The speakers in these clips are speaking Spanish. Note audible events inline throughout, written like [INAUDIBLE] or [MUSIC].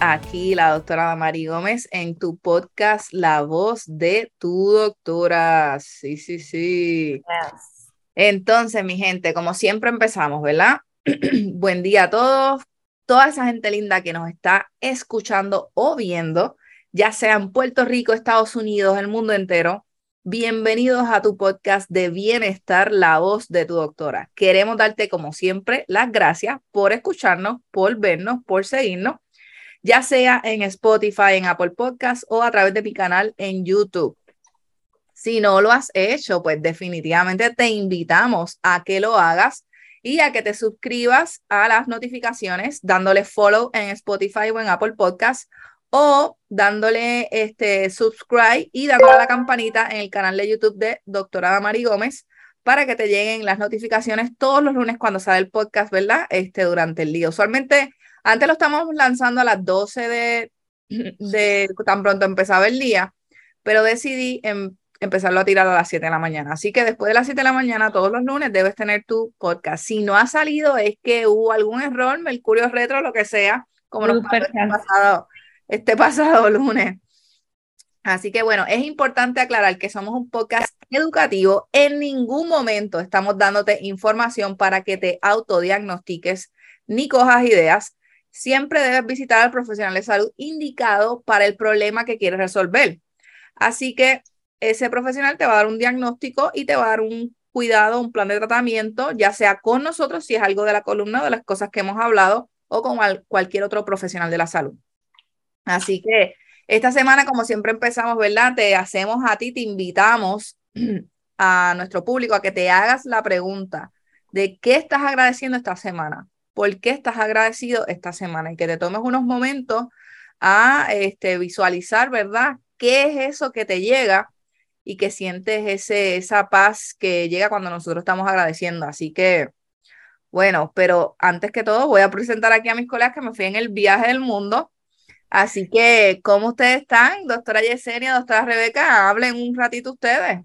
Aquí la doctora Mari Gómez en tu podcast La voz de tu doctora. Sí, sí, sí. Entonces, mi gente, como siempre empezamos, ¿verdad? [CLEARS THROAT] buen día a todos, toda esa gente linda que nos está escuchando o viendo, ya sea en Puerto Rico, Estados Unidos, el mundo entero. Bienvenidos a tu podcast de bienestar, la voz de tu doctora. Queremos darte, como siempre, las gracias por escucharnos, por vernos, por seguirnos, ya sea en Spotify, en Apple Podcast o a través de mi canal en YouTube. Si no lo has hecho, pues definitivamente te invitamos a que lo hagas y a que te suscribas a las notificaciones dándole follow en Spotify o en Apple Podcast o dándole este subscribe y dándole a la campanita en el canal de YouTube de Doctora Mari Gómez para que te lleguen las notificaciones todos los lunes cuando sale el podcast, ¿verdad? Este, durante el día. Usualmente, antes lo estamos lanzando a las 12 de, [CLEARS THROAT] de tan pronto empezaba el día, pero decidí em, empezarlo a tirar a las 7 de la mañana. Así que después de las 7 de la mañana, todos los lunes, debes tener tu podcast. Si no ha salido, es que hubo algún error, Mercurio Retro, lo que sea, como nos pasado este [LAUGHS] pasado lunes. Así que bueno, es importante aclarar que somos un podcast educativo. En ningún momento estamos dándote información para que te autodiagnostiques ni cojas ideas. Siempre debes visitar al profesional de salud indicado para el problema que quieres resolver. Así que ese profesional te va a dar un diagnóstico y te va a dar un cuidado, un plan de tratamiento, ya sea con nosotros, si es algo de la columna, de las cosas que hemos hablado, o con cualquier otro profesional de la salud. Así que esta semana, como siempre empezamos, ¿verdad? Te hacemos a ti, te invitamos [CLEARS THROAT] a nuestro público a que te hagas la pregunta de qué estás agradeciendo esta semana, por qué estás agradecido esta semana y que te tomes unos momentos a este, visualizar, ¿verdad? ¿Qué es eso que te llega y que sientes ese, esa paz que llega cuando nosotros estamos agradeciendo? Así que, bueno, pero antes que todo voy a presentar aquí a mis colegas que me fui en el viaje del mundo Así que, ¿cómo ustedes están? Doctora Yesenia, doctora Rebeca, hablen un ratito ustedes.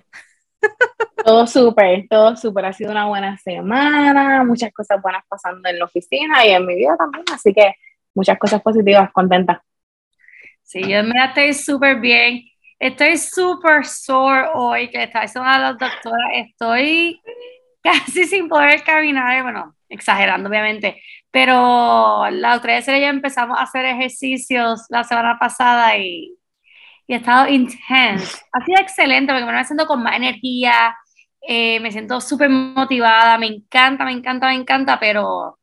Todo súper, todo súper. Ha sido una buena semana, muchas cosas buenas pasando en la oficina y en mi vida también, así que muchas cosas positivas, contenta. Sí, yo me estoy súper bien. Estoy súper sore hoy, que está diciendo a la doctora, estoy casi [LAUGHS] sin poder caminar, bueno, exagerando obviamente, pero la otra vez ya empezamos a hacer ejercicios la semana pasada y, y ha estado intense. Ha sido excelente porque me siento con más energía, eh, me siento súper motivada, me encanta, me encanta, me encanta, pero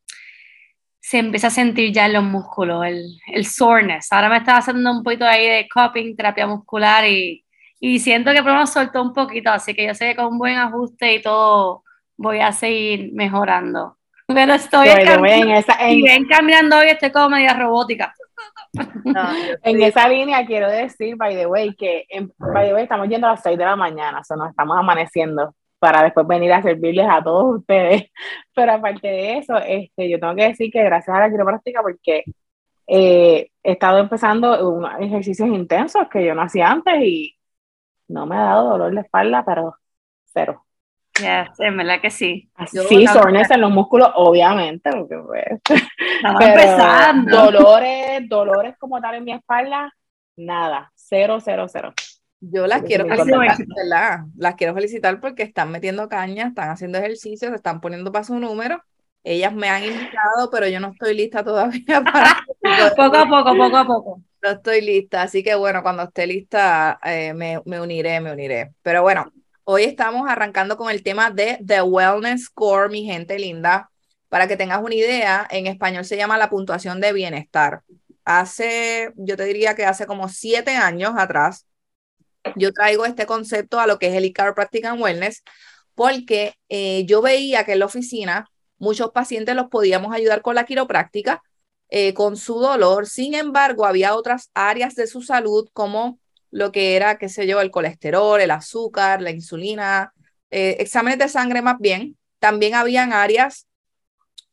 se empieza a sentir ya en los músculos, el, el soreness. Ahora me está haciendo un poquito ahí de coping, terapia muscular y, y siento que menos soltó un poquito, así que yo sé que con un buen ajuste y todo voy a seguir mejorando. Pero estoy en caminando hoy, estoy como media robótica. [LAUGHS] en esa línea quiero decir, by the way, que en, by the way, estamos yendo a las 6 de la mañana, o sea, nos estamos amaneciendo para después venir a servirles a todos ustedes. [LAUGHS] Pero aparte de eso, este, yo tengo que decir que gracias a la quiropráctica, porque eh, he estado empezando unos ejercicios intensos que yo no hacía antes y no me ha dado dolor de espalda, pero cero. Yes, en verdad que sí. Sí, soreness en los músculos, obviamente, porque pues, [LAUGHS] empezando. Dolores, dolores como tal en mi espalda, nada, cero, cero, cero. Yo las quiero felicitar, Las quiero felicitar porque están metiendo caña, están haciendo ejercicios, se están poniendo para su número. Ellas me han invitado, pero yo no estoy lista todavía [LAUGHS] para. poco a poco, poco a poco. No estoy lista, así que bueno, cuando esté lista eh, me, me uniré, me uniré. Pero bueno, Hoy estamos arrancando con el tema de The Wellness Score, mi gente linda. Para que tengas una idea, en español se llama la puntuación de bienestar. Hace, yo te diría que hace como siete años atrás, yo traigo este concepto a lo que es el Chiropractic and Wellness, porque eh, yo veía que en la oficina muchos pacientes los podíamos ayudar con la quiropráctica, eh, con su dolor. Sin embargo, había otras áreas de su salud como lo que era, qué sé yo, el colesterol, el azúcar, la insulina, eh, exámenes de sangre más bien. También habían áreas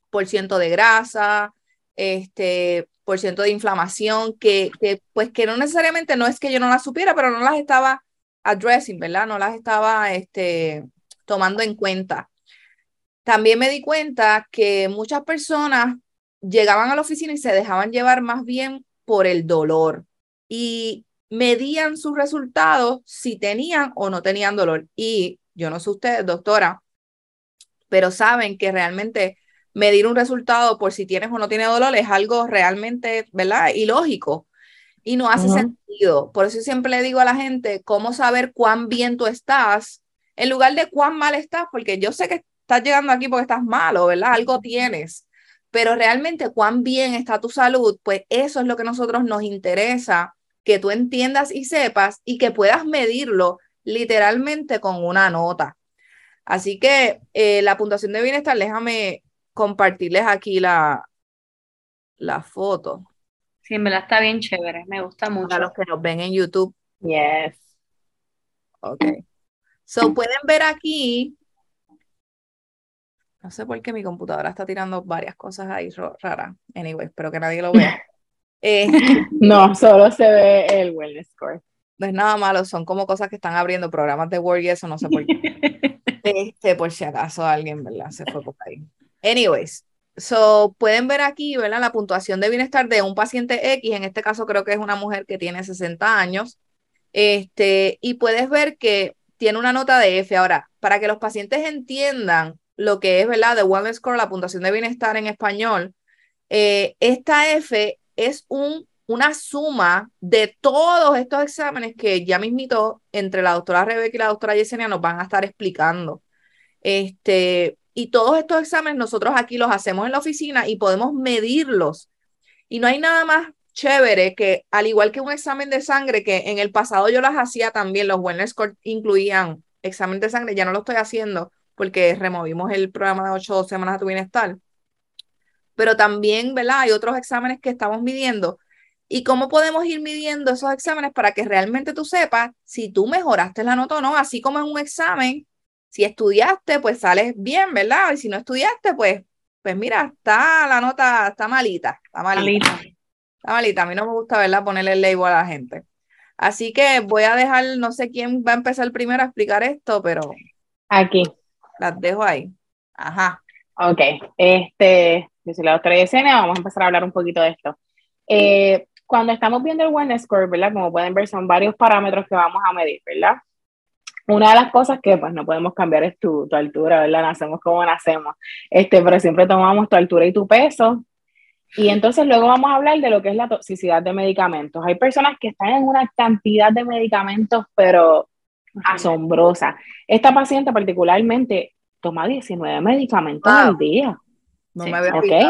por ciento de grasa, este, por ciento de inflamación, que, pues que no necesariamente no es que yo no las supiera, pero no las estaba addressing, ¿verdad? No las estaba este, tomando en cuenta. También me di cuenta que muchas personas llegaban a la oficina y se dejaban llevar más bien por el dolor y medían sus resultados si tenían o no tenían dolor. Y yo no sé ustedes, doctora, pero saben que realmente medir un resultado por si tienes o no tienes dolor es algo realmente, ¿verdad? Ilógico y no hace sentido. Por eso siempre le digo a la gente cómo saber cuán bien tú estás en lugar de cuán mal estás, porque yo sé que estás llegando aquí porque estás malo, ¿verdad? Algo tienes, pero realmente cuán bien está tu salud, pues eso es lo que a nosotros nos interesa, que tú entiendas y sepas y que puedas medirlo literalmente con una nota. Así que eh, la puntuación de bienestar, déjame compartirles aquí la, la foto. Sí, en verdad está bien chévere, me gusta mucho. A los que nos ven en YouTube. Yes. Ok. So pueden ver aquí. No sé por qué mi computadora está tirando varias cosas ahí raras. Anyway, espero que nadie lo vea. Eh, [LAUGHS] no, solo se ve el wellness score. No es nada malo, son como cosas que están abriendo programas de Word y eso, no sé por qué. [LAUGHS] Este, por si acaso alguien, ¿verdad? Se fue por ahí. Anyways, so pueden ver aquí, ¿verdad? La puntuación de bienestar de un paciente X, en este caso creo que es una mujer que tiene 60 años, este, y puedes ver que tiene una nota de F. Ahora, para que los pacientes entiendan lo que es, ¿verdad? The Wellness Score, la puntuación de bienestar en español, eh, esta F es un, una suma de todos estos exámenes que ya mismito entre la doctora Rebeca y la doctora Yesenia nos van a estar explicando. Este, y todos estos exámenes nosotros aquí los hacemos en la oficina y podemos medirlos. Y no hay nada más chévere que, al igual que un examen de sangre, que en el pasado yo las hacía también, los Wellness Score incluían examen de sangre, ya no lo estoy haciendo porque removimos el programa de ocho semanas de tu bienestar. Pero también, ¿verdad? Hay otros exámenes que estamos midiendo. ¿Y cómo podemos ir midiendo esos exámenes para que realmente tú sepas si tú mejoraste la nota o no? Así como en un examen, si estudiaste, pues sales bien, ¿verdad? Y si no estudiaste, pues, pues mira, está la nota, está malita, está malita. Está malita, a mí no me gusta, ¿verdad? Ponerle el label a la gente. Así que voy a dejar, no sé quién va a empezar primero a explicar esto, pero... Aquí. Las dejo ahí. Ajá. Ok, este, yo soy la doctora Yesenia, vamos a empezar a hablar un poquito de esto. Eh, cuando estamos viendo el wellness score, ¿verdad? Como pueden ver, son varios parámetros que vamos a medir, ¿verdad? una de las cosas que pues no podemos cambiar es tu, tu, altura, ¿verdad? Nacemos como nacemos, este, pero siempre tomamos tu altura y tu peso. Y entonces luego vamos a hablar de lo que es la toxicidad de medicamentos. Hay personas que están en una cantidad de medicamentos, pero asombrosa. Esta paciente particularmente toma 19 medicamentos al día. No me había okay.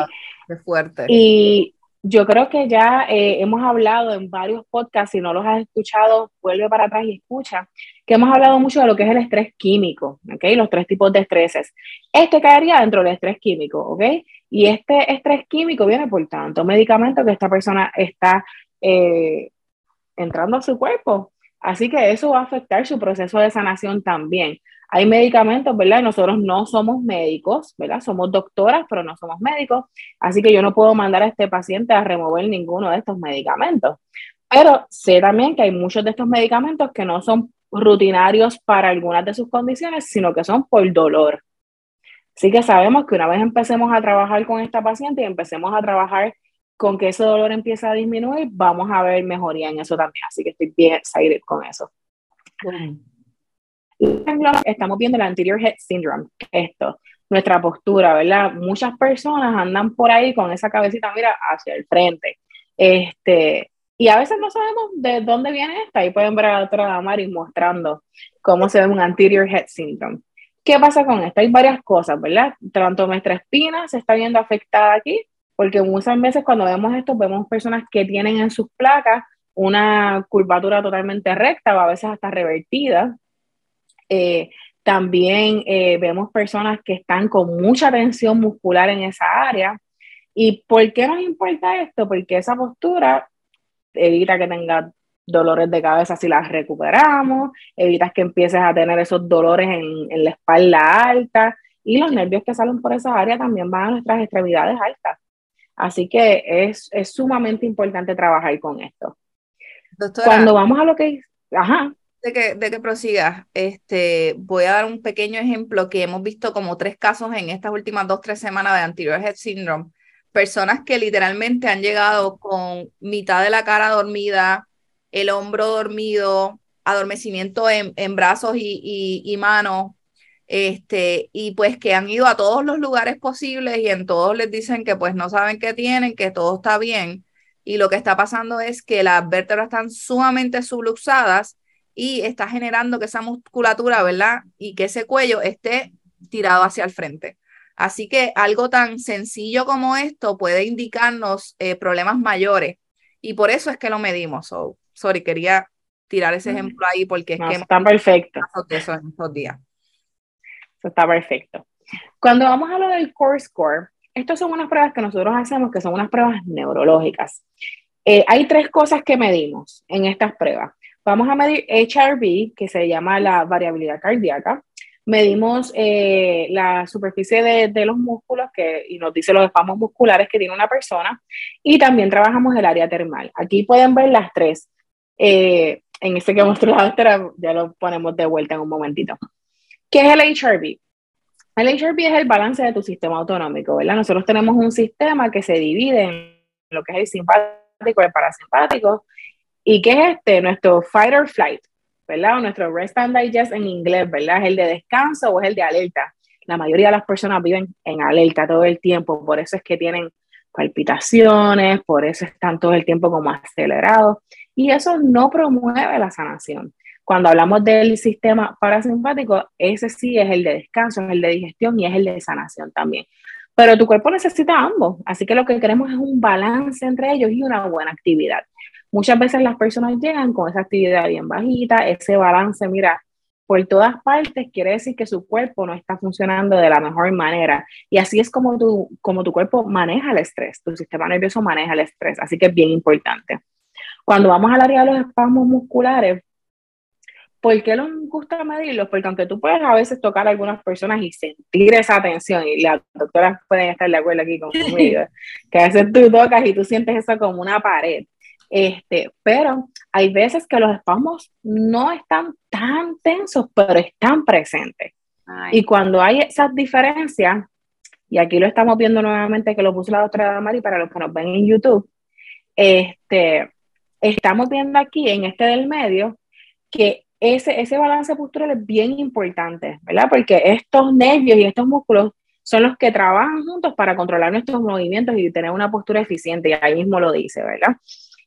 Qué fuerte. Y yo creo que ya eh, hemos hablado en varios podcasts, si no los has escuchado, vuelve para atrás y escucha, que hemos hablado mucho de lo que es el estrés químico, ¿ok? Los tres tipos de estreses. Este caería dentro del estrés químico, ¿ok? Y este estrés químico viene por tanto medicamento que esta persona está eh, entrando a su cuerpo. Así que eso va a afectar su proceso de sanación también. Hay medicamentos, ¿verdad? Nosotros no somos médicos, ¿verdad? Somos doctoras, pero no somos médicos. Así que yo no puedo mandar a este paciente a remover ninguno de estos medicamentos. Pero sé también que hay muchos de estos medicamentos que no son rutinarios para algunas de sus condiciones, sino que son por dolor. Así que sabemos que una vez empecemos a trabajar con esta paciente y empecemos a trabajar con que ese dolor empiece a disminuir, vamos a ver mejoría en eso también. Así que estoy bien excited con eso estamos viendo el anterior head syndrome, esto, nuestra postura, ¿verdad? Muchas personas andan por ahí con esa cabecita, mira, hacia el frente. Este, y a veces no sabemos de dónde viene esta. Ahí pueden ver a la doctora Damari mostrando cómo se ve un anterior head syndrome. ¿Qué pasa con esto? Hay varias cosas, ¿verdad? Tanto nuestra espina se está viendo afectada aquí, porque muchas veces cuando vemos esto, vemos personas que tienen en sus placas una curvatura totalmente recta o a veces hasta revertida, eh, también eh, vemos personas que están con mucha tensión muscular en esa área. ¿Y por qué nos importa esto? Porque esa postura evita que tengas dolores de cabeza si las recuperamos, evitas que empieces a tener esos dolores en, en la espalda alta y los nervios que salen por esa área también van a nuestras extremidades altas. Así que es, es sumamente importante trabajar con esto. Cuando vamos a lo que... Ajá de que, de que prosigas, este, voy a dar un pequeño ejemplo que hemos visto como tres casos en estas últimas dos, tres semanas de anterior head syndrome, personas que literalmente han llegado con mitad de la cara dormida, el hombro dormido, adormecimiento en, brazos y, y, manos, este, y pues que han ido a todos los lugares posibles y en todos les dicen que pues no saben qué tienen, que todo está bien. Y lo que está pasando es que las vértebras están sumamente subluxadas y está generando que esa musculatura, ¿verdad? Y que ese cuello esté tirado hacia el frente. Así que algo tan sencillo como esto puede indicarnos eh, problemas mayores y por eso es que lo medimos. So, sorry, quería tirar ese ejemplo ahí porque es que está perfecto. Eso en estos días. Eso está perfecto. Cuando vamos a lo del core score, estas son unas pruebas que nosotros hacemos que son unas pruebas neurológicas. Eh, hay tres cosas que medimos en estas pruebas. Vamos a medir HRV, que se llama la variabilidad cardíaca. Medimos eh, la superficie de, los músculos que, y nos dice los espasmos musculares que tiene una persona. Y también trabajamos el área termal. Aquí pueden ver las tres. Eh, en este que mostrado, ya lo ponemos de vuelta en un momentito. ¿Qué es el HRV? El HRV es el balance de tu sistema autonómico, ¿verdad? Nosotros tenemos un sistema que se divide en lo que es el simpático el parasimpático. ¿Y qué es este? Nuestro fight or flight, ¿verdad? O nuestro rest and digest en inglés, ¿verdad? ¿Es el de descanso o es el de alerta? La mayoría de las personas viven en alerta todo el tiempo, por eso es que tienen palpitaciones, por eso están todo el tiempo como acelerados y eso no promueve la sanación. Cuando hablamos del sistema parasimpático, ese sí es el de descanso, es el de digestión y es el de sanación también. Pero tu cuerpo necesita ambos, así que lo que queremos es un balance entre ellos y una buena actividad. Muchas veces las personas llegan con esa actividad bien bajita, ese balance, mira, por todas partes quiere decir que su cuerpo no está funcionando de la mejor manera. Y así es como tu, como tu cuerpo maneja el estrés, tu sistema nervioso maneja el estrés, así que es bien importante. Cuando vamos al área de los espasmos musculares, ¿por qué nos gusta medirlos? Porque aunque tú puedes a veces tocar a algunas personas y sentir esa tensión, y las doctoras pueden estar de acuerdo aquí [LAUGHS] conmigo, que a veces tú tocas y tú sientes eso como una pared. Este, pero hay veces que los espasmos no están tan tensos, pero están presentes. Y cuando hay esas diferencias, y aquí lo estamos viendo nuevamente que lo puso la doctora Mari para los que nos ven en YouTube, este, estamos viendo aquí en este del medio que ese, ese balance postural es bien importante, ¿verdad? Porque estos nervios y estos músculos son los que trabajan juntos para controlar nuestros movimientos y tener una postura eficiente, y ahí mismo lo dice, ¿verdad?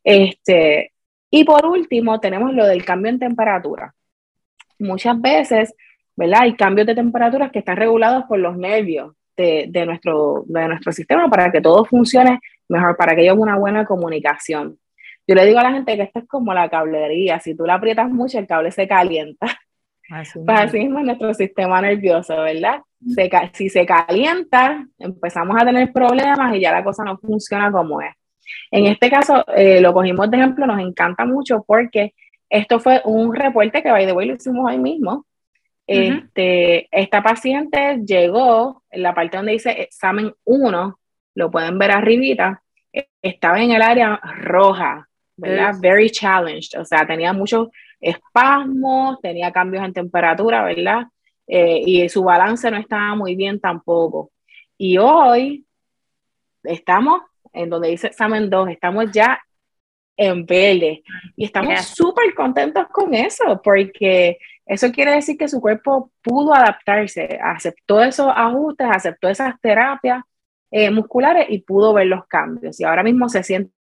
Este, y por último, tenemos lo del cambio en temperatura. Muchas veces, ¿verdad? Hay cambios de temperatura que están regulados por los nervios de, de, nuestro, de nuestro sistema para que todo funcione mejor, para que haya una buena comunicación. Yo le digo a la gente que esto es como la cablería, si tú la aprietas mucho, el cable se calienta. Así pues así mismo es nuestro sistema nervioso, ¿verdad? si se calienta, empezamos a tener problemas y ya la cosa no funciona como es. En este caso, eh, lo cogimos de ejemplo, nos encanta mucho porque esto fue un reporte que, by the way, lo hicimos hoy mismo. este, esta paciente llegó, en la parte donde dice examen 1, lo pueden ver arribita, estaba en el área roja, ¿verdad? Very challenged, o sea, tenía muchos espasmos, tenía cambios en temperatura, ¿verdad? Eh, y su balance no estaba muy bien tampoco. Y hoy estamos en donde dice examen 2, estamos ya en verde y estamos súper contentos con eso porque eso quiere decir que su cuerpo pudo adaptarse, aceptó esos ajustes, aceptó esas terapias eh, musculares y pudo ver los cambios. Y ahora mismo se siente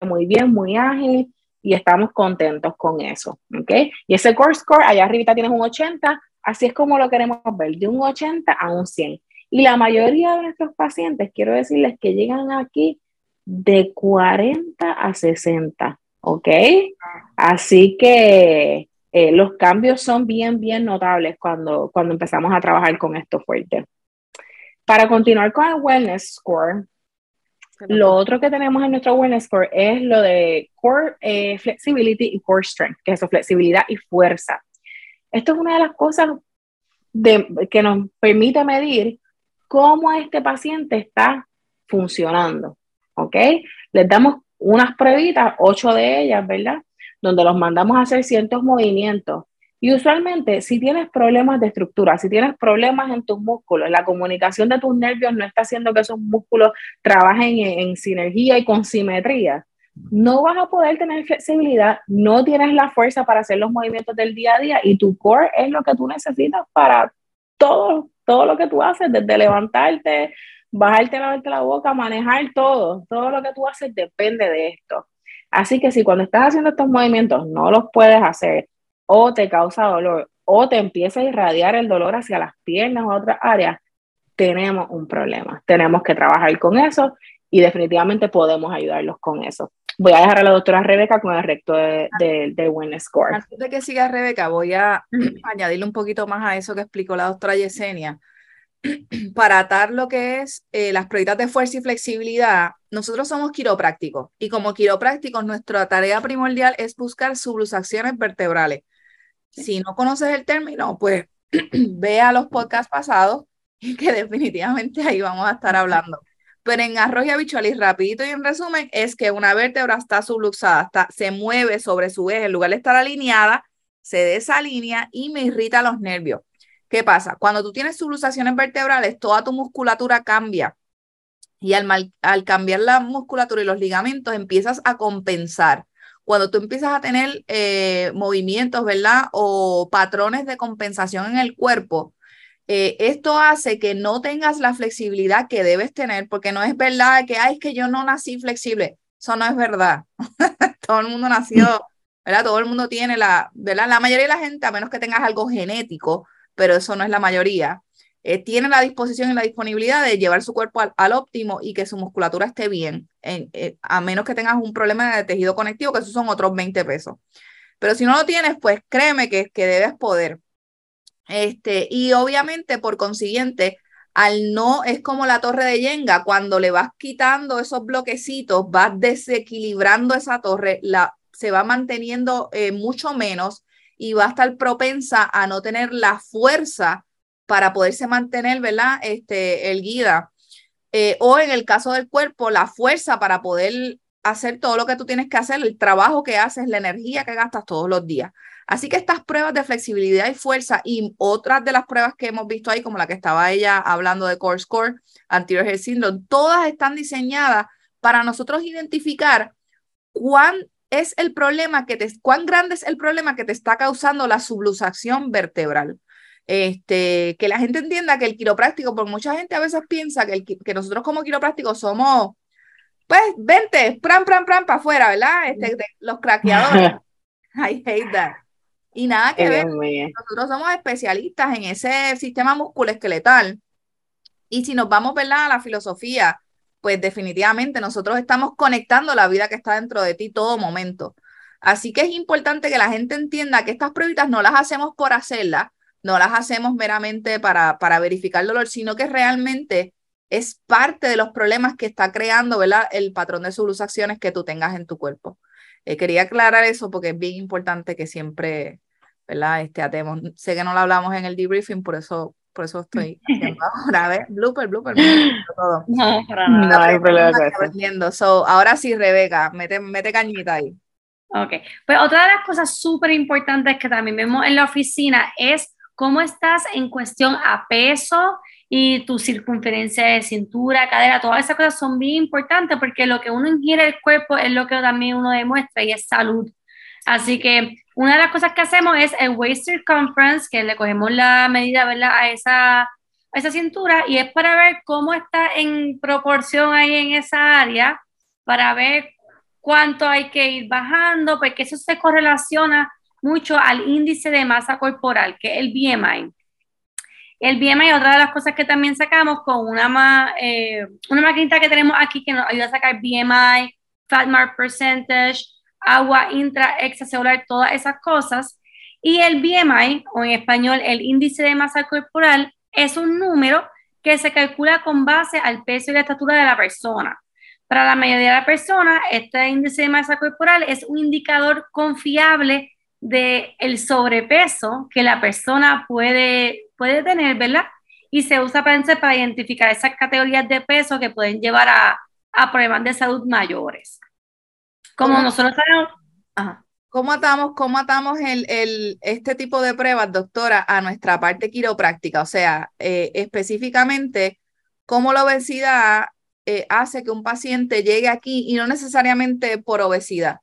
muy bien, muy ágil y estamos contentos con eso, ¿ok? Y ese core score, allá arriba tienes un 80, así es como lo queremos ver, de un 80 a un 100. Y la mayoría de nuestros pacientes, quiero decirles que llegan aquí de 40 a 60, ¿ok? Así que eh, los cambios son bien, bien notables cuando, cuando empezamos a trabajar con esto fuerte. Para continuar con el Wellness Score, lo otro que tenemos en nuestro Wellness Score es lo de Core eh, Flexibility y Core Strength, que es flexibilidad y fuerza. Esto es una de las cosas de, que nos permite medir cómo este paciente está funcionando, ¿ok? Les damos unas pruebitas, ocho de ellas, ¿verdad? Donde los mandamos a hacer ciertos movimientos Y usualmente, si tienes problemas de estructura, si tienes problemas en tus músculos, la comunicación de tus nervios no está haciendo que esos músculos trabajen en, sinergia y con simetría, no vas a poder tener flexibilidad, no tienes la fuerza para hacer los movimientos del día a día y tu core es lo que tú necesitas para todo, todo lo que tú haces, desde levantarte, bajarte, lavarte la boca, manejar todo, todo lo que tú haces depende de esto. Así que si cuando estás haciendo estos movimientos no los puedes hacer, o te causa dolor o te empieza a irradiar el dolor hacia las piernas o otras áreas, tenemos un problema. Tenemos que trabajar con eso y definitivamente podemos ayudarlos con eso. Voy a dejar a la doctora Rebeca con el recto de, de, Score. Antes de que siga Rebeca, voy a añadirle un poquito más a eso que explicó la doctora Yesenia. [CLEARS THROAT] Para atar lo que es eh, las pruebas de fuerza y flexibilidad, nosotros somos quiroprácticos y como quiroprácticos nuestra tarea primordial es buscar subluxaciones vertebrales. Si no conoces el término, pues [CLEARS THROAT] ve a los podcasts pasados que definitivamente ahí vamos a estar hablando. Pero en arroz y habichuel y rapidito y en resumen es que una vértebra está subluxada, está, se mueve sobre su eje, en lugar de estar alineada, se desalinea y me irrita los nervios. ¿Qué pasa? Cuando tú tienes subluxaciones vertebrales, toda tu musculatura cambia. Y al, al cambiar la musculatura y los ligamentos, empiezas a compensar cuando tú empiezas a tener eh, movimientos, ¿verdad? O patrones de compensación en el cuerpo, eh, esto hace que no tengas la flexibilidad que debes tener, porque no es verdad que, ay, que yo no nací flexible. Eso no es verdad. [LAUGHS] Todo el mundo nació, ¿verdad? Todo el mundo tiene la, ¿verdad? La mayoría de la gente, a menos que tengas algo genético, pero eso no es la mayoría, eh, tiene la disposición y la disponibilidad de llevar su cuerpo al, óptimo y que su musculatura esté bien, eh, a menos que tengas un problema de tejido conectivo, que esos son otros 20 pesos. Pero si no lo tienes, pues créeme que, que debes poder. Este, y obviamente, por consiguiente, al no, es como la torre de Yenga, cuando le vas quitando esos bloquecitos, vas desequilibrando esa torre, la, se va manteniendo eh, mucho menos y va a estar propensa a no tener la fuerza para poderse mantener, ¿verdad? Este, el guida. Eh, o en el caso del cuerpo, la fuerza para poder hacer todo lo que tú tienes que hacer, el trabajo que haces, la energía que gastas todos los días. Así que estas pruebas de flexibilidad y fuerza y otras de las pruebas que hemos visto ahí, como la que estaba ella hablando de Core Score, Anterior Head Syndrome, todas están diseñadas para nosotros identificar cuán es el problema que te, cuán grande es el problema que te está causando la subluxación vertebral. Este, que la gente entienda que el quiropráctico, porque mucha gente a veces piensa que, el, que nosotros como quiroprácticos somos, pues, vente, pram, pram, pram, para afuera, ¿verdad? Este, los craqueadores. [LAUGHS] I hate that. Y nada que ver, nosotros somos especialistas en ese sistema musculoesqueletal. Y si nos vamos, ¿verdad? A la filosofía, pues definitivamente nosotros estamos conectando la vida que está dentro de ti todo momento. Así que es importante que la gente entienda que estas pruebas no las hacemos por hacerlas, no las hacemos meramente para, para verificar el dolor, sino que realmente es parte de los problemas que está creando ¿verdad? el patrón de subluxaciones que tú tengas en tu cuerpo. Eh, quería aclarar eso porque es bien importante que siempre ¿verdad? Este, atemos. Sé que no lo hablamos en el debriefing, por eso, por eso estoy [LAUGHS] haciendo ahora. A ver, [LAUGHS] blooper, blooper, todo. No, para nada. No hay problema. So, ahora sí, Rebeca, mete, mete cañita ahí. Ok, pues otra de las cosas súper importantes que también vemos en la oficina es cómo estás en cuestión a peso y tu circunferencia de cintura, cadera, todas esas cosas son bien importantes porque lo que uno ingiere el cuerpo es lo que también uno demuestra y es salud. Así que una de las cosas que hacemos es el waist circumference, que le cogemos la medida ¿verdad? A, esa, a esa cintura y es para ver cómo está en proporción ahí en esa área, para ver cuánto hay que ir bajando, porque eso se correlaciona mucho al índice de masa corporal, que es el BMI. El BMI, otra de las cosas que también sacamos con una, eh, una maquinita que tenemos aquí que nos ayuda a sacar BMI, Fat Mass Percentage, agua intra, extracelular, todas esas cosas. Y el BMI, o en español el índice de masa corporal, es un número que se calcula con base al peso y la estatura de la persona. Para la mayoría de las personas, este índice de masa corporal es un indicador confiable del el sobrepeso que la persona puede, puede tener, ¿verdad? Y se usa para, para identificar esas categorías de peso que pueden llevar a, a problemas de salud mayores. Como nosotros sabemos, ¿Cómo atamos, cómo atamos el, el, este tipo de pruebas, doctora, a nuestra parte quiropráctica? O sea, eh, específicamente, ¿cómo la obesidad eh, hace que un paciente llegue aquí y no necesariamente por obesidad?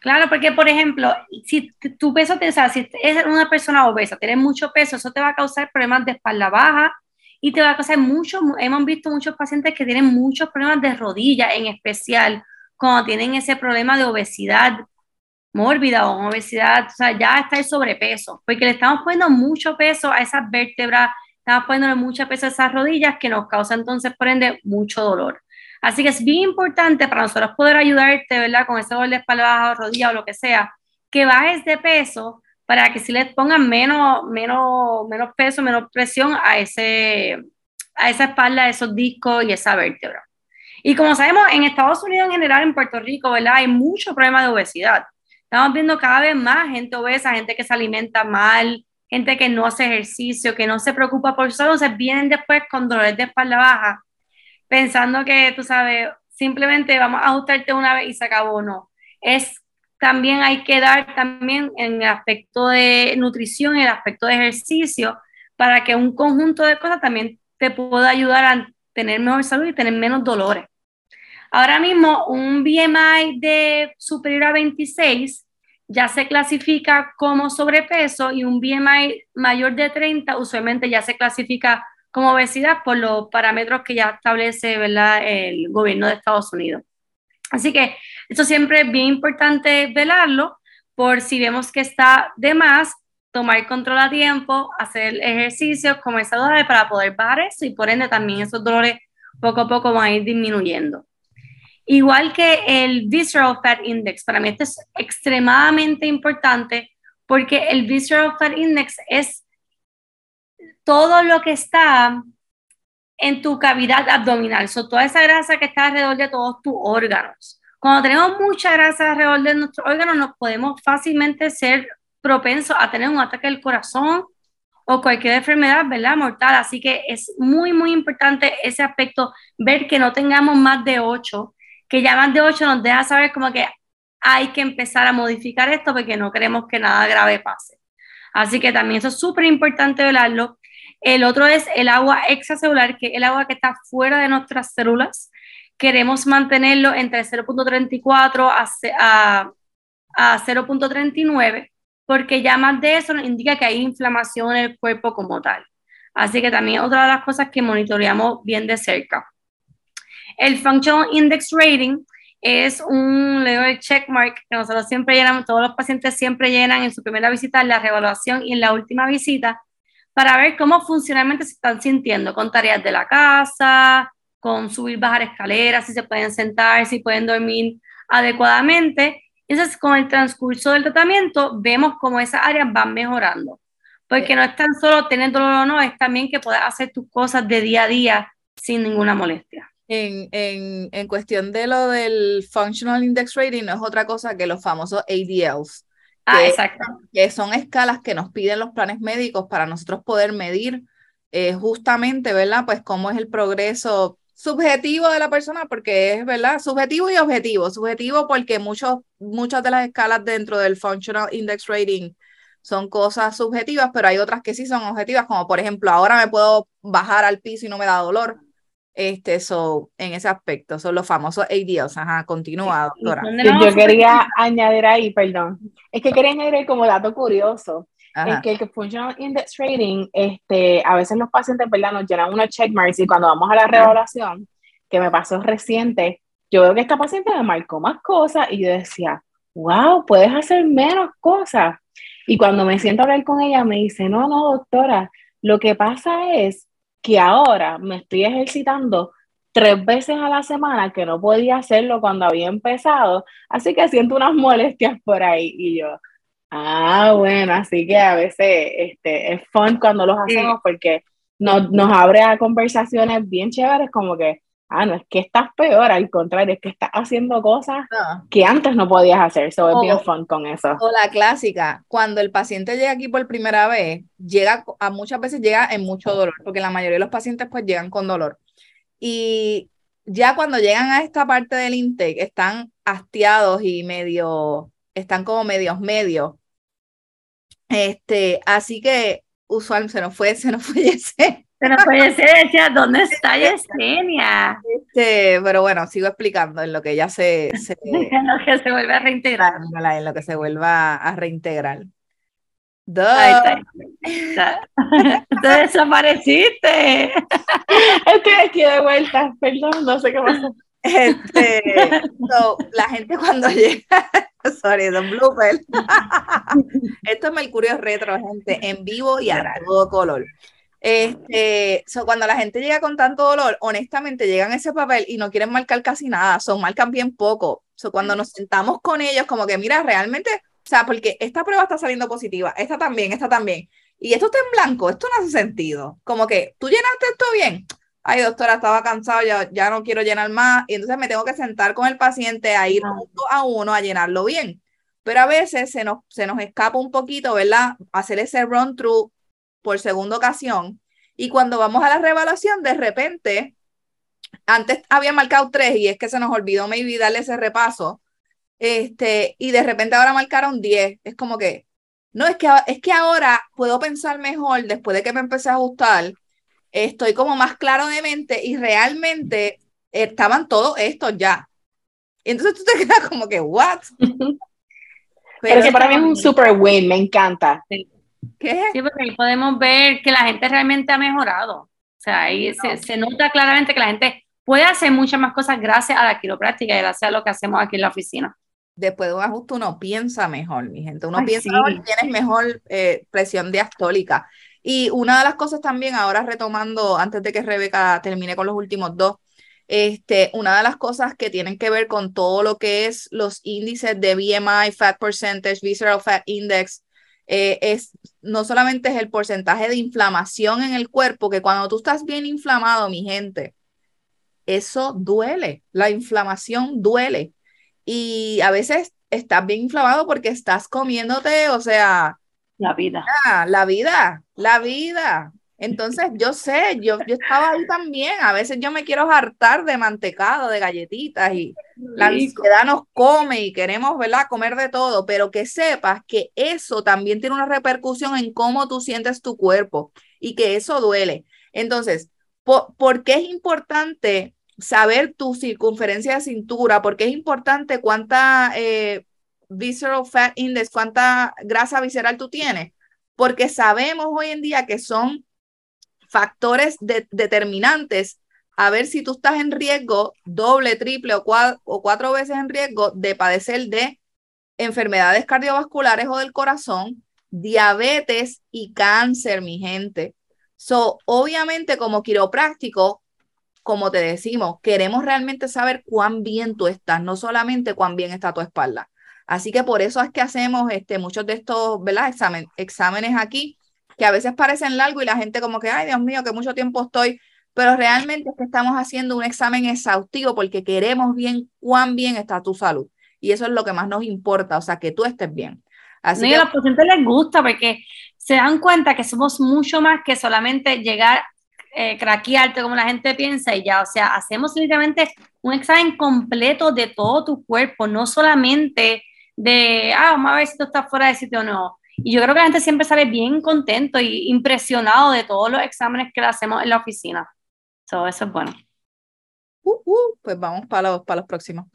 Claro, porque por ejemplo, si tu peso, o sea, si es una persona obesa, tienes mucho peso, eso te va a causar problemas de espalda baja y te va a causar mucho, hemos visto muchos pacientes que tienen muchos problemas de rodilla, en especial cuando tienen ese problema de obesidad mórbida o obesidad, o sea, ya está el sobrepeso, porque le estamos poniendo mucho peso a esas vértebras, estamos poniendo mucho peso a esas rodillas que nos causa entonces, por ende, mucho dolor. Así que es bien importante para nosotros poder ayudarte, ¿verdad? Con ese dolor de espalda rodilla o lo que sea, que bajes de peso para que si les pongan menos, menos, menos peso, menos presión a, ese, a esa espalda, a esos discos y esa vértebra. Y como sabemos, en Estados Unidos en general, en Puerto Rico, ¿verdad? Hay mucho problema de obesidad. Estamos viendo cada vez más gente obesa, gente que se alimenta mal, gente que no hace ejercicio, que no se preocupa por eso, entonces vienen después con dolores de espalda baja pensando que, tú sabes, simplemente vamos a ajustarte una vez y se acabó, no. Es también hay que dar también en el aspecto de nutrición y el aspecto de ejercicio para que un conjunto de cosas también te pueda ayudar a tener mejor salud y tener menos dolores. Ahora mismo, un BMI de superior a 26 ya se clasifica como sobrepeso y un BMI mayor de 30 usualmente ya se clasifica obesidad por los parámetros que ya establece el gobierno de Estados Unidos. Así que eso siempre es bien importante velarlo por si vemos que está de más, tomar control a tiempo, hacer ejercicios, comer saludable para poder bajar eso y por ende también esos dolores poco a poco van a ir disminuyendo. Igual que el Visceral Fat Index, para mí esto es extremadamente importante porque el Visceral Fat Index es todo lo que está en tu cavidad abdominal, so, toda esa grasa que está alrededor de todos tus órganos. Cuando tenemos mucha grasa alrededor de nuestros órganos, nos podemos fácilmente ser propensos a tener un ataque del corazón o cualquier enfermedad, ¿verdad? Mortal. Así que es muy, muy importante ese aspecto, ver que no tengamos más de 8, que ya más de 8 nos deja saber como que hay que empezar a modificar esto porque no queremos que nada grave pase. Así que también eso es súper importante velarlo. El otro es el agua extracelular, que es el agua que está fuera de nuestras células. Queremos mantenerlo entre 0.34 a, a, 0.39, porque ya más de eso nos indica que hay inflamación en el cuerpo como tal. Así que también otra de las cosas que monitoreamos bien de cerca. El Functional Index Rating es un check checkmark que nosotros siempre llenamos, todos los pacientes siempre llenan en su primera visita, en la revaluación y en la última visita, para ver cómo funcionalmente se están sintiendo con tareas de la casa, con subir, bajar escaleras, si se pueden sentar, si pueden dormir adecuadamente. Entonces, con el transcurso del tratamiento, vemos cómo esas áreas van mejorando. Porque no es tan solo tener dolor o no, es también que puedas hacer tus cosas de día a día sin ninguna molestia. En, en, en cuestión de lo del Functional Index Rating, no es otra cosa que los famosos ADLs. Ah, exacto. Que son escalas que nos piden los planes médicos para nosotros poder medir eh, justamente, ¿verdad? Pues cómo es el progreso subjetivo de la persona, porque es, ¿verdad? Subjetivo y objetivo. Subjetivo porque muchos, muchas de las escalas dentro del Functional Index Rating son cosas subjetivas, pero hay otras que sí son objetivas, como por ejemplo, ahora me puedo bajar al piso y no me da dolor. Este, so, en ese aspecto, son los famosos ADLs. Ajá, continúa, doctora. Yo quería añadir ahí, perdón, es que quería añadir como dato curioso, es que el Functional Index Rating, este, a veces los pacientes, ¿verdad? Nos llenan unos checkmarks y cuando vamos a la revaluación, que me pasó reciente, yo veo que esta paciente me marcó más cosas y yo decía, wow, puedes hacer menos cosas. Y cuando me siento a hablar con ella, me dice, no, no, doctora, lo que pasa es que ahora me estoy ejercitando tres veces a la semana, que no podía hacerlo cuando había empezado, así que siento unas molestias por ahí y yo, ah, bueno, así que a veces este, es fun cuando los hacemos porque nos, nos abre a conversaciones bien chéveres como que, ah, no es que estás peor, al contrario, es que estás haciendo cosas ah. que antes no podías hacer. So, es bien fun con eso. O la clásica, cuando el paciente llega aquí por primera vez, llega a muchas veces llega en mucho dolor, porque la mayoría de los pacientes pues llegan con dolor. Y ya cuando llegan a esta parte del intake, están hastiados y medio están como medios medios. Este, así que usual se nos fue, [LAUGHS] se nos fue ese. Se nos fue ese, decía, ¿dónde está Yesenia? Este, pero bueno, sigo explicando en lo que ya se, se [LAUGHS] en lo que se vuelve a reintegrar. En lo que se vuelva a reintegrar. Te desapareciste. Estoy aquí de vuelta, perdón, no sé qué pasó. Este, la gente cuando [LAUGHS] llega, sorry, Don blooper. [LAUGHS] Esto es Mercurio Retro, gente, en vivo y a todo color. Este, cuando la gente llega con tanto dolor, honestamente llegan ese papel y no quieren marcar casi nada, son marcan bien poco. So, cuando nos sentamos con ellos, como que mira, realmente o sea, porque esta prueba está saliendo positiva, esta también, esta también. Y esto está en blanco, esto no hace sentido. Como que, ¿tú llenaste esto bien? Ay, doctora, estaba cansado, ya, ya no quiero llenar más. Y entonces me tengo que sentar con el paciente a ir uno a uno a llenarlo bien. Pero a veces se nos, se nos escapa un poquito, ¿verdad? Hacer ese run through por segunda ocasión. Y cuando vamos a la revaluación, de repente, antes había marcado tres y es que se nos olvidó maybe darle ese repaso este, y de repente ahora marcaron 10. Es como que, no, es que, es que ahora puedo pensar mejor después de que me empecé a ajustar. Estoy como más claro de mente y realmente estaban todos estos ya. Y entonces tú te quedas como que, ¿what? [LAUGHS] Pero, que para mí es un super win, me encanta. Sí. ¿Qué? Sí, porque ahí podemos ver que la gente realmente ha mejorado. O sea, ahí se, se, nota claramente que la gente puede hacer muchas más cosas gracias a la quiropráctica y gracias a lo que hacemos aquí en la oficina después de un ajuste uno piensa mejor, mi gente. Uno piensa mejor y tienes mejor eh, presión diastólica. Y una de las cosas también, ahora retomando, antes de que Rebeca termine con los últimos dos, este, una de las cosas que tienen que ver con todo lo que es los índices de BMI, Fat Percentage, Visceral Fat Index, eh, es no solamente es el porcentaje de inflamación en el cuerpo, que cuando tú estás bien inflamado, mi gente, eso duele, la inflamación duele y a veces estás bien inflamado porque estás comiéndote, o sea... La vida. la vida, la vida. Entonces, yo sé, yo, yo estaba ahí también. A veces yo me quiero hartar de mantecado, de galletitas y la ansiedad nos come y queremos, ¿verdad?, comer de todo, pero que sepas que eso también tiene una repercusión en cómo tú sientes tu cuerpo y que eso duele. Entonces, ¿por qué es importante saber tu circunferencia de cintura, porque es importante cuánta eh, visceral fat index, cuánta grasa visceral tú tienes, porque sabemos hoy en día que son factores determinantes a ver si tú estás en riesgo doble, triple o, o cuatro veces en riesgo de padecer de enfermedades cardiovasculares o del corazón, diabetes y cáncer, mi gente. So, obviamente, como quiropráctico, como te decimos, queremos realmente saber cuán bien tú estás, no solamente cuán bien está tu espalda. Así que por eso es que hacemos este, muchos de estos exámenes aquí, que a veces parecen largos y la gente como que, ay Dios mío, que mucho tiempo estoy, pero realmente es que estamos haciendo un examen exhaustivo porque queremos bien cuán bien está tu salud. Y eso es lo que más nos importa, o sea, que tú estés bien. Así que a los pacientes les gusta porque se dan cuenta que somos mucho más que solamente llegar eh, craquearte como la gente piensa y ya, o sea, hacemos literalmente un examen completo de todo tu cuerpo, no solamente de, ah, vamos a ver si tú estás fuera de sitio o no. Y yo creo que la gente siempre sale bien contento y impresionado de todos los exámenes que le hacemos en la oficina. So, eso es bueno. Uh, uh, pues vamos para los, para los próximos.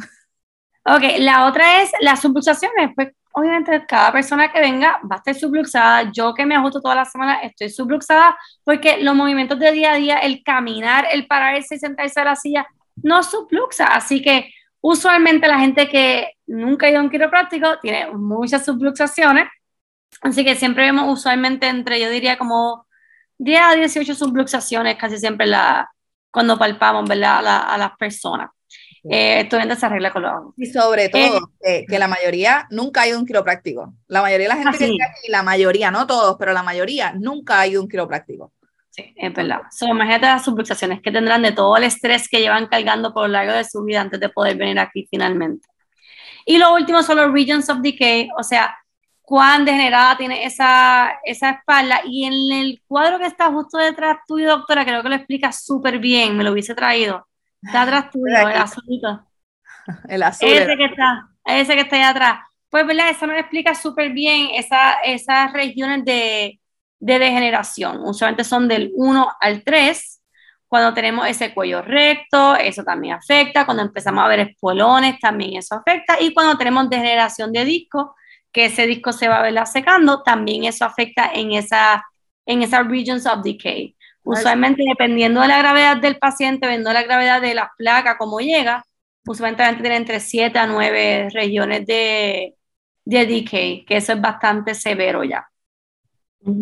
Ok, la otra es las subluxaciones. Pues obviamente cada persona que venga va a estar subluxada. Yo que me ajusto toda la semana estoy subluxada porque los movimientos de día a día, el caminar, el pararse y sentarse a la silla, no subluxa. Así que usualmente la gente que nunca ha ido a un quiropráctico tiene muchas subluxaciones. Así que siempre vemos usualmente entre, yo diría como 10 a 18 subluxaciones casi siempre la, cuando palpamos ¿verdad? a las personas eh, esto se arregla con los Y sobre todo, eh, que, la mayoría nunca ha ido a un quiropráctico. La mayoría de la gente que está aquí, la mayoría, no todos, pero la mayoría nunca ha ido a un quiropráctico. Sí, es verdad. So, imagínate las subluxaciones que tendrán de todo el estrés que llevan cargando por lo largo de su vida antes de poder venir aquí finalmente. Y lo último son los regions of decay, o sea, cuán degenerada tiene esa, esa espalda. Y en el cuadro que está justo detrás tuyo, doctora, creo que lo explica súper bien, me lo hubiese traído Está atrás tuyo, el azulito. [LAUGHS] El azul. Ese que está, ese que está ahí atrás. pues, ¿verdad? Eso nos explica súper bien esa, esas regiones de, de degeneración. Usualmente son del 1 al 3. Cuando tenemos ese cuello recto, eso también afecta. Cuando empezamos a ver espolones, también eso afecta. Y cuando tenemos degeneración de disco, que ese disco se va a ver secando, también eso afecta en, esa, en esas regions of decay. Usualmente, dependiendo de la gravedad del paciente, dependiendo de la gravedad de la placa, cómo llega, usualmente tiene entre 7 a 9 regiones de, de decay, que eso es bastante severo ya.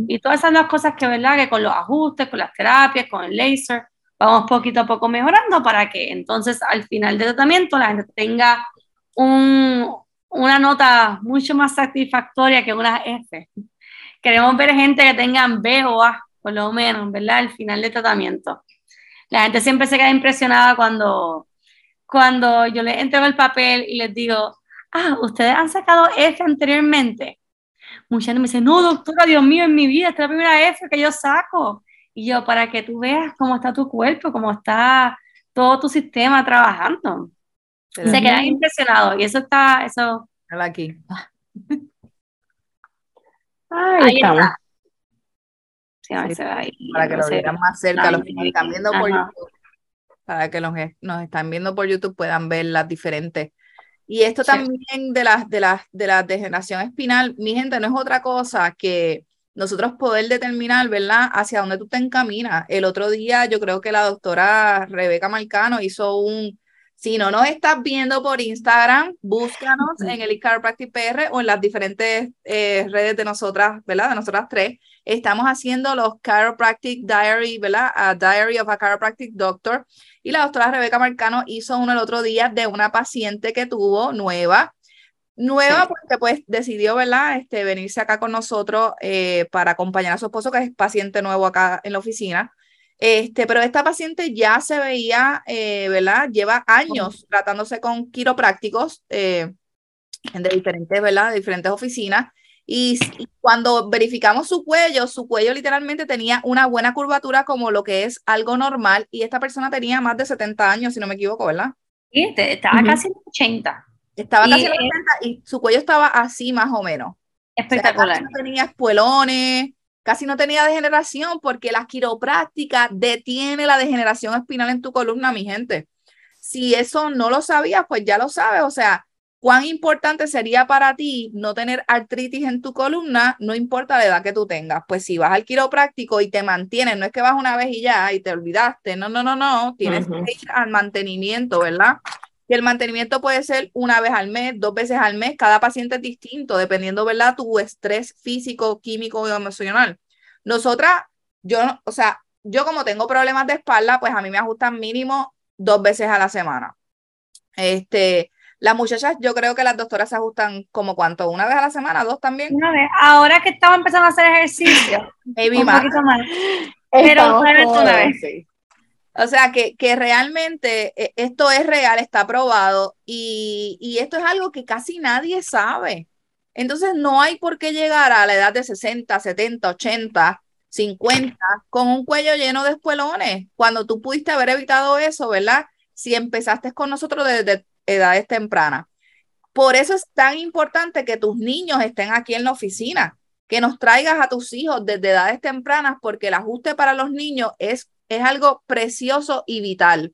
Y todas esas dos cosas que, ¿verdad? Que con los ajustes, con las terapias, con el láser, vamos poquito a poco mejorando para que entonces al final del tratamiento la gente tenga un, una nota mucho más satisfactoria que una F. Queremos ver gente que tengan B o A, por lo menos, ¿verdad? Al final del tratamiento. La gente siempre se queda impresionada cuando, cuando yo les entrego el papel y les digo, ah, ustedes han sacado F anteriormente. Mucha gente me dice, no, doctora, Dios mío, en mi vida, esta es la primera F que yo saco. Y yo, para que tú veas cómo está tu cuerpo, cómo está todo tu sistema trabajando. Se quedan impresionados y eso está, eso. Aquí. [LAUGHS] ahí está. para que lo vean más cerca, los que nos están viendo por YouTube, para que los, nos están viendo por YouTube puedan ver las diferentes y esto también de la, de, la, de la degeneración espinal, mi gente, no es otra cosa que nosotros poder determinar, ¿verdad?, hacia dónde tú te encaminas. El otro día yo creo que la doctora Rebeca Marcano hizo un, si no nos estás viendo por Instagram, búscanos en el Chiropractic PR o en las diferentes eh, redes de nosotras, ¿verdad?, de nosotras tres. Estamos haciendo los Chiropractic Diary, ¿verdad?, a Diary of a Chiropractic Doctor y la doctora Rebeca Marcano hizo uno el otro día de una paciente que tuvo nueva, nueva porque pues decidió, ¿verdad? Este, venirse acá con nosotros eh, para acompañar a su esposo, que es paciente nuevo acá en la oficina. Este, pero esta paciente ya se veía, eh, ¿verdad? Lleva años tratándose con quiroprácticos eh, de diferentes, ¿verdad? De diferentes oficinas. Y, cuando verificamos su cuello, su cuello literalmente tenía una buena curvatura como lo que es algo normal y esta persona tenía más de 70 años, si no me equivoco, ¿verdad? Sí, estaba casi en 80. Estaba casi en 80 y su cuello estaba así más o menos. Espectacular. casi no tenía espuelones, casi no tenía degeneración porque la quiropráctica detiene la degeneración espinal en tu columna, mi gente. Si eso no lo sabías, pues ya lo sabes, o sea, ¿Cuán importante sería para ti no tener artritis en tu columna? No importa la edad que tú tengas. Pues si vas al quiropráctico y te mantienes, no es que vas una vez y ya y te olvidaste. No, no, no, no. Tienes que ir al mantenimiento, ¿verdad? Y el mantenimiento puede ser una vez al mes, dos veces al mes. Cada paciente es distinto, dependiendo, ¿verdad? Tu estrés físico, químico y emocional. Nosotras, yo, o sea, yo como tengo problemas de espalda, pues a mí me ajustan mínimo dos veces a la semana. Este, las muchachas, yo creo que las doctoras se ajustan como cuánto, una vez a la semana, dos también. Una vez. Ahora que estamos empezando a hacer ejercicio, un más. poquito más. [LAUGHS] Pero una vez. O sea, que, que realmente eh, esto es real, está probado y, y esto es algo que casi nadie sabe. Entonces, no hay por qué llegar a la edad de 60, 70, 80, 50 con un cuello lleno de espuelones, cuando tú pudiste haber evitado eso, ¿verdad? Si empezaste con nosotros desde edades tempranas. Por eso es tan importante que tus niños estén aquí en la oficina, que nos traigas a tus hijos desde edades tempranas, porque el ajuste para los niños es, es algo precioso y vital.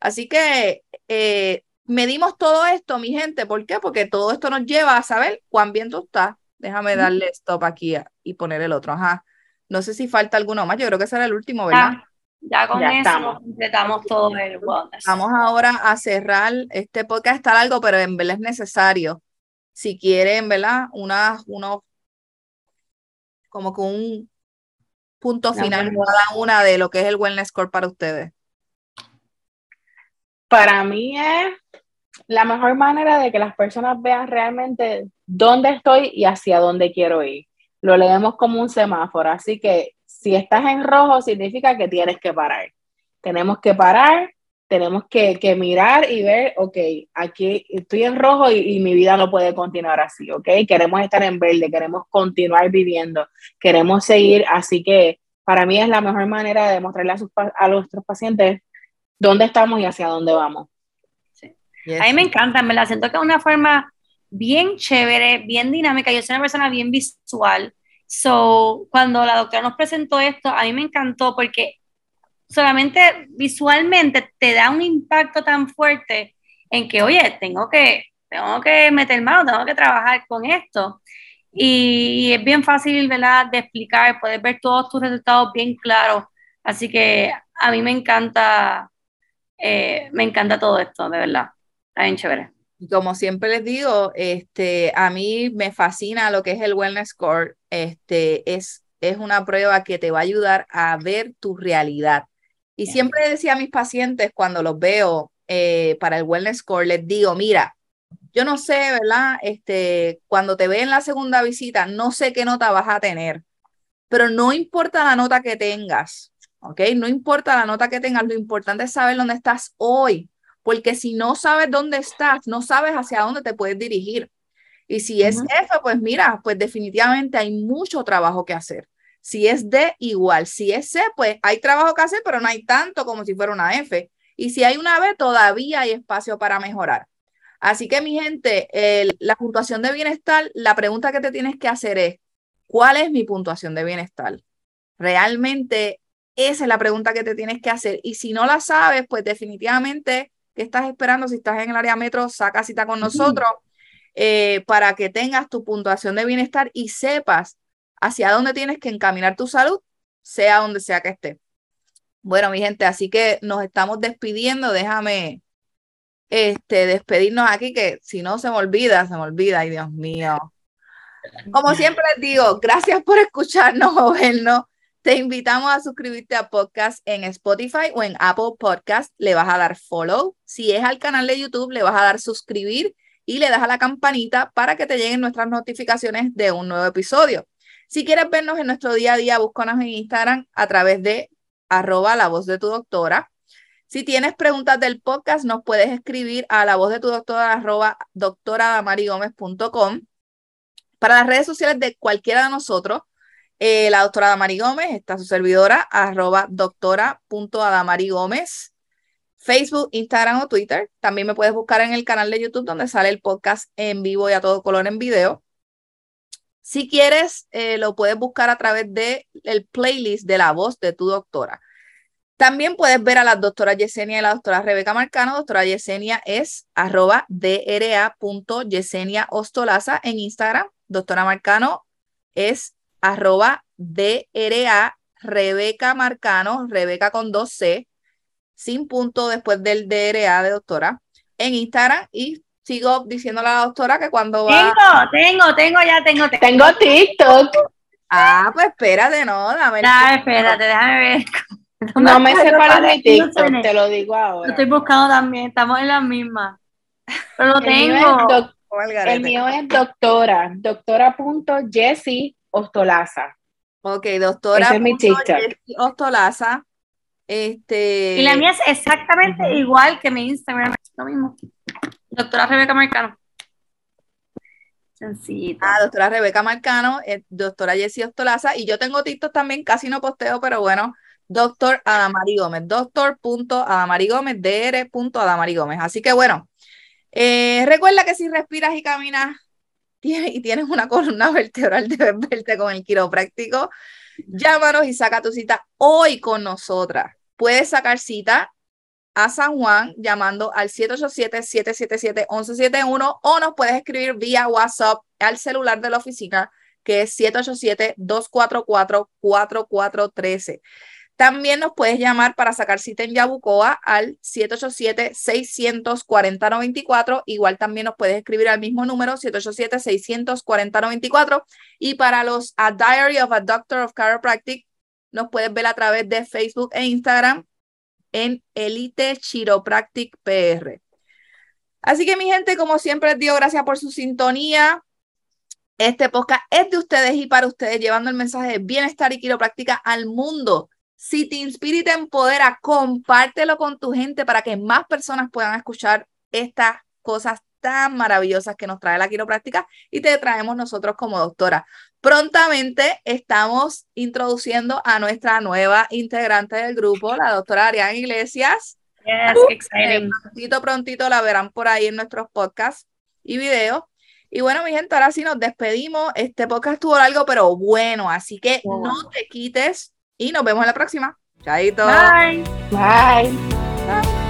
Así que eh, medimos todo esto, mi gente. ¿Por qué? Porque todo esto nos lleva a saber cuán bien tú estás. Déjame darle stop aquí y poner el otro. Ajá. No sé si falta alguno más. Yo creo que será el último, ¿verdad? Ah, ya con eso completamos todo el wellness. Vamos ahora a cerrar este podcast, está largo, pero en verdad es necesario. Si quieren, ¿verdad? Una, uno, como que un punto final cada una de lo que es el wellness score para ustedes. Para mí es la mejor manera de que las personas vean realmente dónde estoy y hacia dónde quiero ir. Lo leemos como un semáforo, así que si estás en rojo, significa que tienes que parar. Tenemos que parar, tenemos que, mirar y ver, ok, aquí estoy en rojo y, mi vida no puede continuar así, ok. Queremos estar en verde, queremos continuar viviendo, queremos seguir, así que para mí es la mejor manera de mostrarle a, a nuestros pacientes dónde estamos y hacia dónde vamos. A mí me encanta, me la siento que es una forma bien chévere, bien dinámica. Yo soy una persona bien visual. So, cuando la doctora nos presentó esto, a mí me encantó porque solamente visualmente te da un impacto tan fuerte en que, oye, tengo que, tengo que meter mano, tengo que trabajar con esto. Y, es bien fácil, ¿verdad?, de explicar, puedes ver todos tus resultados bien claros. Así que a mí me encanta, eh, me encanta todo esto, de verdad. Está bien chévere. Y como siempre les digo, este, a mí me fascina lo que es el Wellness Score. Este, es, es una prueba que te va a ayudar a ver tu realidad. Y siempre decía a mis pacientes cuando los veo eh, para el Wellness Score, les digo, mira, yo no sé, ¿verdad? Este, cuando te ve en la segunda visita, no sé qué nota vas a tener, pero no importa la nota que tengas, ¿ok? No importa la nota que tengas, lo importante es saber dónde estás hoy, porque si no sabes dónde estás, no sabes hacia dónde te puedes dirigir. Y si es F, pues mira, pues definitivamente hay mucho trabajo que hacer. Si es D, igual. Si es C, pues hay trabajo que hacer, pero no hay tanto como si fuera una F. Y si hay una B, todavía hay espacio para mejorar. Así que mi gente, la puntuación de bienestar, la pregunta que te tienes que hacer es, ¿cuál es mi puntuación de bienestar? Realmente esa es la pregunta que te tienes que hacer. Y si no la sabes, pues definitivamente, ¿qué estás esperando? Si estás en el área metro, saca cita con nosotros eh, para que tengas tu puntuación de bienestar y sepas hacia dónde tienes que encaminar tu salud, sea donde sea que esté. Bueno, mi gente, así que nos estamos despidiendo. Déjame este, despedirnos aquí, que si no se me olvida, se me olvida, ay Dios mío. Como siempre les digo, gracias por escucharnos [LAUGHS] o. Te invitamos a suscribirte a podcast en Spotify o en Apple Podcast. Le vas a dar follow. Si es al canal de YouTube, le vas a dar suscribir y le das a la campanita para que te lleguen nuestras notificaciones de un nuevo episodio. Si quieres vernos en nuestro día a día, búscanos en Instagram a través de arroba la voz de tu doctora si tienes preguntas del podcast, nos puedes escribir a la voz de tu doctora arroba doctoradamarigomez.com. Para las redes sociales de cualquiera de nosotros, eh, la doctora Damari Gómez está su servidora arroba doctora.adamarigómez. Facebook, Instagram o Twitter. También me puedes buscar en el canal de YouTube donde sale el podcast en vivo y a todo color en video. Si quieres, eh, lo puedes buscar a través del el playlist de la voz de tu doctora. También puedes ver a las doctoras Yesenia y la doctora Rebeca Marcano. Doctora Yesenia es arroba ostolaza en Instagram. Doctora Marcano es arroba DRA Rebeca Marcano, Rebeca con dos C, sin punto después del DRA de doctora, en Instagram. Y sigo diciéndole a la doctora que cuando va... Tengo, tengo, tengo, ya tengo. Tengo, TikTok. Ah, pues espérate, no, dame. Ah, espérate, déjame ver. [LAUGHS] No, me separes mi TikTok, te lo digo ahora. Lo estoy buscando también, estamos en la misma. Pero lo el tengo. Mío el mío es doctora, doctora.jessie Ostolaza. Ok, doctora. Ese es mi TikTok. Ostolaza. Este... Y la mía es exactamente igual que mi Instagram, lo mismo. Doctora Rebeca Marcano. Sencillito. Ah, doctora Rebeca Marcano, eh, doctora Jessie Ostolaza. Y yo tengo TikTok también, casi no posteo, pero bueno, doctor Adamari Gómez, doctor.adamari Gómez, dr.adamari Gómez. Así que bueno, eh, recuerda que si respiras y caminas [LAUGHS] y tienes una columna [LAUGHS] vertebral, debes verte con el quiropráctico. Llámanos y saca tu cita hoy con nosotras. Puedes sacar cita a San Juan llamando al 787-777-1171 o nos puedes escribir vía WhatsApp al celular de la oficina que es 787-244-4413. También nos puedes llamar para sacar cita en Yabucoa al 787-640-94. Igual también nos puedes escribir al mismo número, 787-640-94. Y para los A Diary of a Doctor of Chiropractic, nos puedes ver a través de Facebook e Instagram en Elite Chiropractic PR. Así que mi gente, como siempre les digo, gracias por su sintonía. Este podcast es de ustedes y para ustedes, llevando el mensaje de bienestar y quiropráctica al mundo. Si te inspira y te empodera, compártelo con tu gente para que más personas puedan escuchar estas cosas tan maravillosas que nos trae la quiropráctica y te traemos nosotros como doctora. Prontamente estamos introduciendo a nuestra nueva integrante del grupo, la doctora Ariana Iglesias. Yes, exciting. prontito, prontito la verán por ahí en nuestros podcasts y videos. Y bueno, mi gente, ahora sí nos despedimos. Este podcast estuvo largo, pero bueno, así que no te quites y nos vemos en la próxima. Chaito. Bye. Bye.